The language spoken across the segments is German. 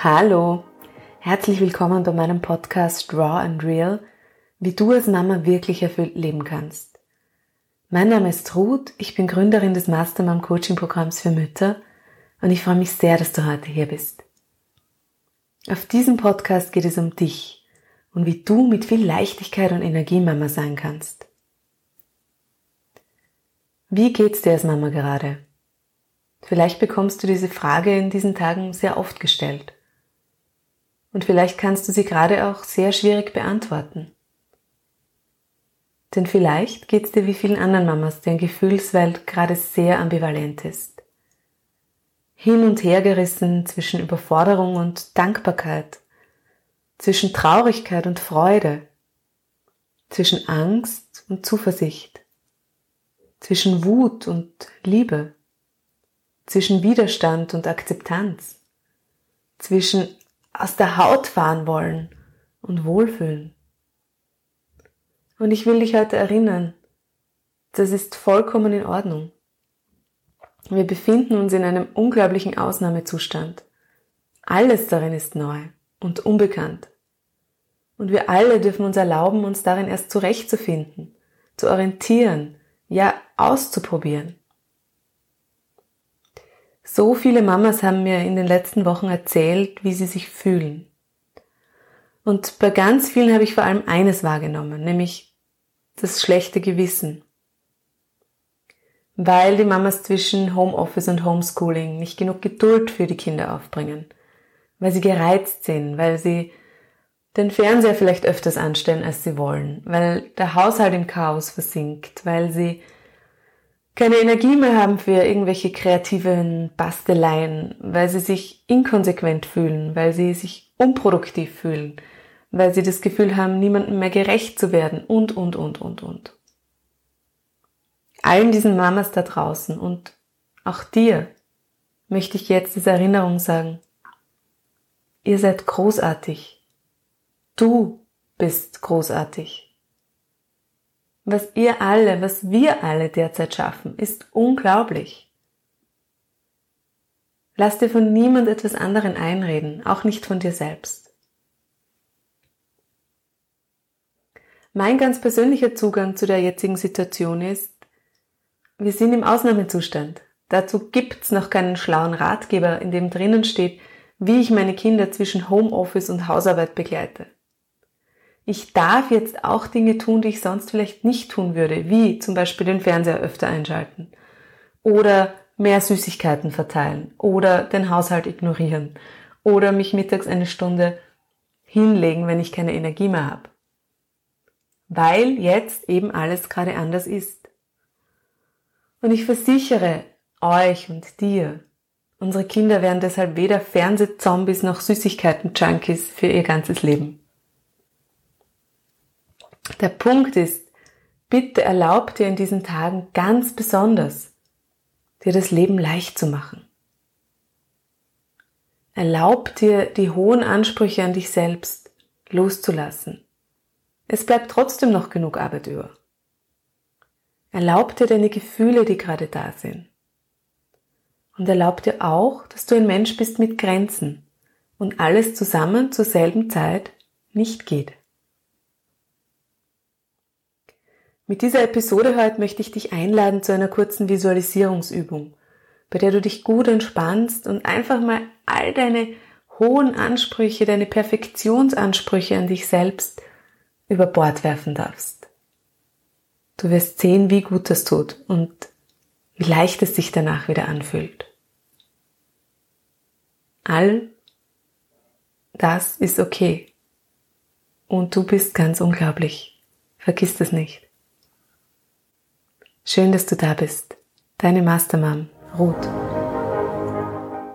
Hallo, herzlich willkommen bei meinem Podcast Raw and Real, wie du als Mama wirklich erfüllt leben kannst. Mein Name ist Ruth, ich bin Gründerin des Mastermom Coaching Programms für Mütter und ich freue mich sehr, dass du heute hier bist. Auf diesem Podcast geht es um dich und wie du mit viel Leichtigkeit und Energie Mama sein kannst. Wie geht's dir als Mama gerade? Vielleicht bekommst du diese Frage in diesen Tagen sehr oft gestellt. Und vielleicht kannst du sie gerade auch sehr schwierig beantworten. Denn vielleicht geht es dir wie vielen anderen Mamas, deren Gefühlswelt gerade sehr ambivalent ist. Hin und her gerissen zwischen Überforderung und Dankbarkeit, zwischen Traurigkeit und Freude, zwischen Angst und Zuversicht, zwischen Wut und Liebe, zwischen Widerstand und Akzeptanz, zwischen aus der Haut fahren wollen und wohlfühlen. Und ich will dich heute erinnern, das ist vollkommen in Ordnung. Wir befinden uns in einem unglaublichen Ausnahmezustand. Alles darin ist neu und unbekannt. Und wir alle dürfen uns erlauben, uns darin erst zurechtzufinden, zu orientieren, ja auszuprobieren. So viele Mamas haben mir in den letzten Wochen erzählt, wie sie sich fühlen. Und bei ganz vielen habe ich vor allem eines wahrgenommen, nämlich das schlechte Gewissen. Weil die Mamas zwischen Homeoffice und Homeschooling nicht genug Geduld für die Kinder aufbringen. Weil sie gereizt sind, weil sie den Fernseher vielleicht öfters anstellen, als sie wollen, weil der Haushalt im Chaos versinkt, weil sie keine Energie mehr haben für irgendwelche kreativen Basteleien, weil sie sich inkonsequent fühlen, weil sie sich unproduktiv fühlen, weil sie das Gefühl haben, niemandem mehr gerecht zu werden und, und, und, und, und. Allen diesen Mamas da draußen und auch dir möchte ich jetzt als Erinnerung sagen, ihr seid großartig. Du bist großartig. Was ihr alle, was wir alle derzeit schaffen, ist unglaublich. Lass dir von niemand etwas anderen einreden, auch nicht von dir selbst. Mein ganz persönlicher Zugang zu der jetzigen Situation ist, wir sind im Ausnahmezustand. Dazu gibt's noch keinen schlauen Ratgeber, in dem drinnen steht, wie ich meine Kinder zwischen Homeoffice und Hausarbeit begleite ich darf jetzt auch Dinge tun, die ich sonst vielleicht nicht tun würde, wie zum Beispiel den Fernseher öfter einschalten oder mehr Süßigkeiten verteilen oder den Haushalt ignorieren oder mich mittags eine Stunde hinlegen, wenn ich keine Energie mehr habe. Weil jetzt eben alles gerade anders ist. Und ich versichere euch und dir, unsere Kinder werden deshalb weder Fernsehzombies noch Süßigkeiten-Junkies für ihr ganzes Leben. Der Punkt ist, bitte erlaub dir in diesen Tagen ganz besonders, dir das Leben leicht zu machen. Erlaub dir die hohen Ansprüche an dich selbst loszulassen. Es bleibt trotzdem noch genug Arbeit über. Erlaub dir deine Gefühle, die gerade da sind. Und erlaub dir auch, dass du ein Mensch bist mit Grenzen und alles zusammen zur selben Zeit nicht geht. Mit dieser Episode heute möchte ich dich einladen zu einer kurzen Visualisierungsübung, bei der du dich gut entspannst und einfach mal all deine hohen Ansprüche, deine Perfektionsansprüche an dich selbst über Bord werfen darfst. Du wirst sehen, wie gut das tut und wie leicht es sich danach wieder anfühlt. All das ist okay. Und du bist ganz unglaublich. Vergiss das nicht. Schön, dass du da bist. Deine Mastermom, Ruth.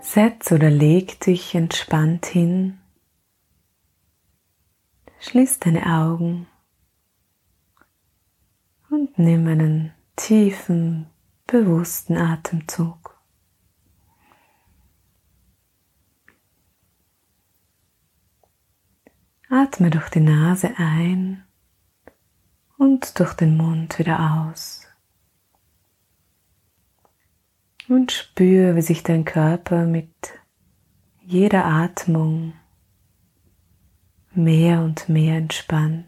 Setz oder leg dich entspannt hin. Schließ deine Augen und nimm einen tiefen, bewussten Atemzug. Atme durch die Nase ein und durch den Mund wieder aus. Und spür, wie sich dein Körper mit jeder Atmung mehr und mehr entspannt.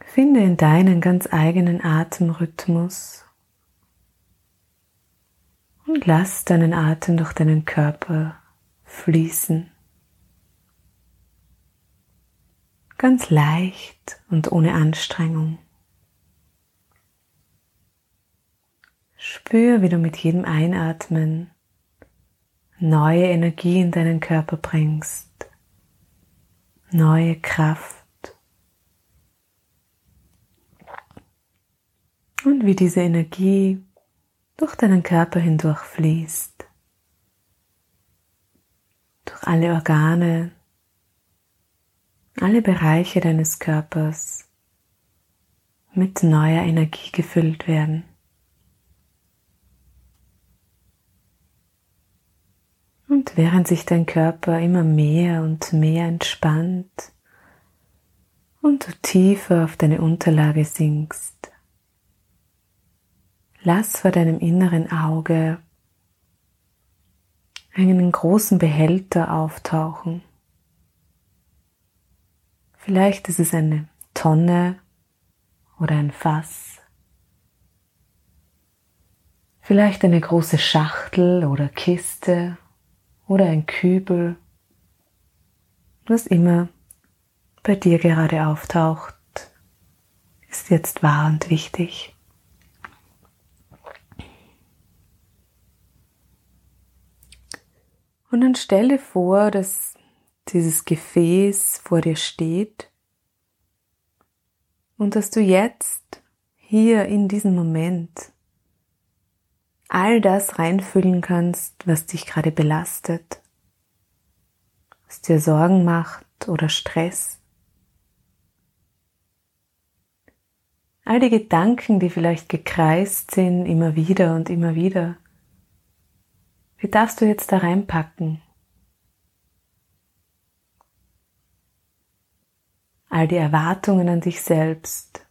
Finde in deinen ganz eigenen Atemrhythmus und lass deinen Atem durch deinen Körper fließen. Ganz leicht und ohne Anstrengung. Spür, wie du mit jedem Einatmen neue Energie in deinen Körper bringst, neue Kraft. Und wie diese Energie durch deinen Körper hindurch fließt, durch alle Organe, alle Bereiche deines Körpers mit neuer Energie gefüllt werden. Und während sich dein Körper immer mehr und mehr entspannt und du tiefer auf deine Unterlage sinkst, lass vor deinem inneren Auge einen großen Behälter auftauchen. Vielleicht ist es eine Tonne oder ein Fass. Vielleicht eine große Schachtel oder Kiste oder ein Kübel, was immer bei dir gerade auftaucht, ist jetzt wahr und wichtig. Und dann stelle vor, dass dieses Gefäß vor dir steht und dass du jetzt hier in diesem Moment all das reinfüllen kannst, was dich gerade belastet, was dir Sorgen macht oder Stress. All die Gedanken, die vielleicht gekreist sind, immer wieder und immer wieder. Wie darfst du jetzt da reinpacken? All die Erwartungen an dich selbst,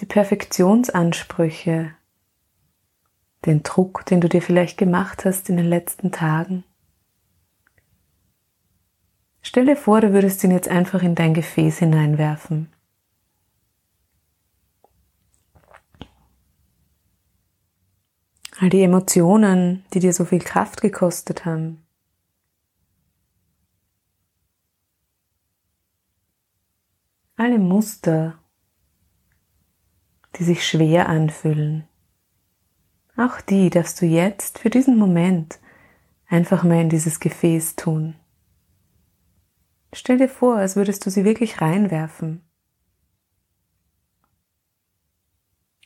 die Perfektionsansprüche, den Druck, den du dir vielleicht gemacht hast in den letzten Tagen. Stell dir vor, du würdest ihn jetzt einfach in dein Gefäß hineinwerfen. All die Emotionen, die dir so viel Kraft gekostet haben. Alle Muster, die sich schwer anfühlen. Auch die darfst du jetzt für diesen Moment einfach mal in dieses Gefäß tun. Stell dir vor, als würdest du sie wirklich reinwerfen.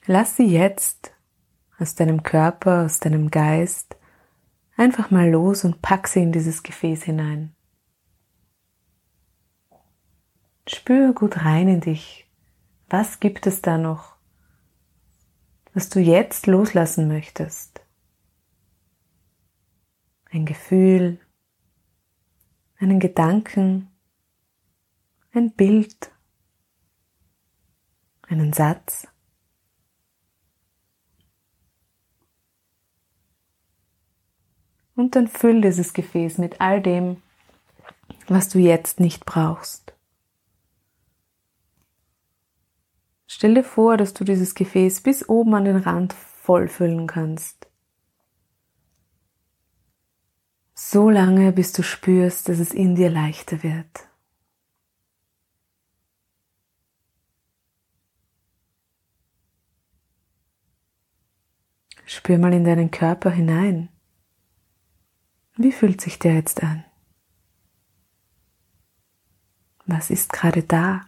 Lass sie jetzt aus deinem Körper, aus deinem Geist einfach mal los und pack sie in dieses Gefäß hinein. Spür gut rein in dich. Was gibt es da noch? Was du jetzt loslassen möchtest. Ein Gefühl, einen Gedanken, ein Bild, einen Satz. Und dann füll dieses Gefäß mit all dem, was du jetzt nicht brauchst. Stell dir vor, dass du dieses Gefäß bis oben an den Rand vollfüllen kannst. So lange, bis du spürst, dass es in dir leichter wird. Spür mal in deinen Körper hinein. Wie fühlt sich der jetzt an? Was ist gerade da?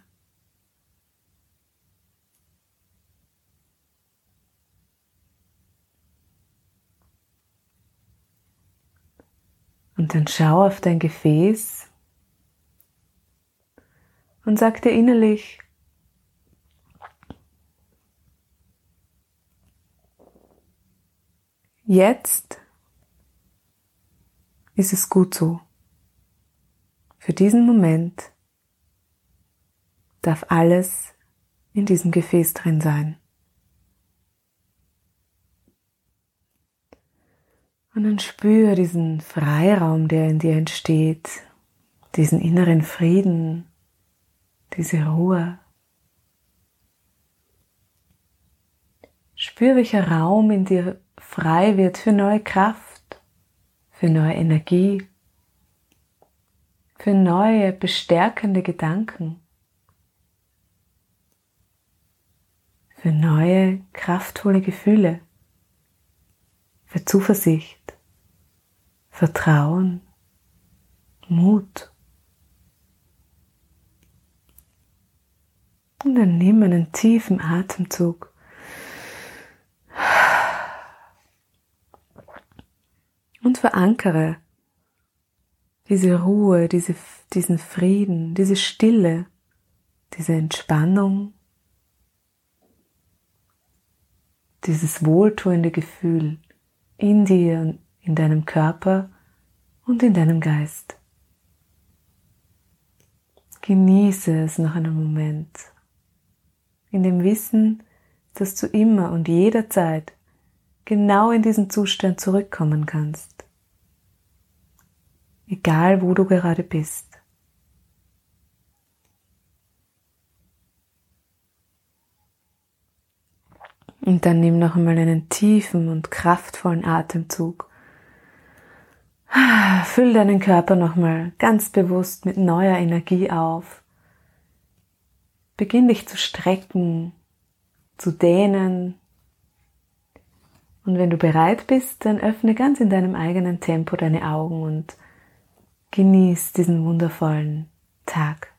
Und dann schau auf dein Gefäß und sag dir innerlich, jetzt ist es gut so. Für diesen Moment darf alles in diesem Gefäß drin sein. Und dann spüre diesen Freiraum, der in dir entsteht, diesen inneren Frieden, diese Ruhe. Spür, welcher Raum in dir frei wird für neue Kraft, für neue Energie, für neue bestärkende Gedanken, für neue kraftvolle Gefühle, für Zuversicht, Vertrauen, Mut. Und dann nimm einen tiefen Atemzug. Und verankere diese Ruhe, diese, diesen Frieden, diese Stille, diese Entspannung, dieses wohltuende Gefühl in dir, in deinem Körper und in deinem Geist. Genieße es noch einen Moment, in dem Wissen, dass du immer und jederzeit genau in diesen Zustand zurückkommen kannst. Egal wo du gerade bist. Und dann nimm noch einmal einen tiefen und kraftvollen Atemzug. Füll deinen Körper nochmal ganz bewusst mit neuer Energie auf. Beginn dich zu strecken, zu dehnen. Und wenn du bereit bist, dann öffne ganz in deinem eigenen Tempo deine Augen und genieß diesen wundervollen Tag.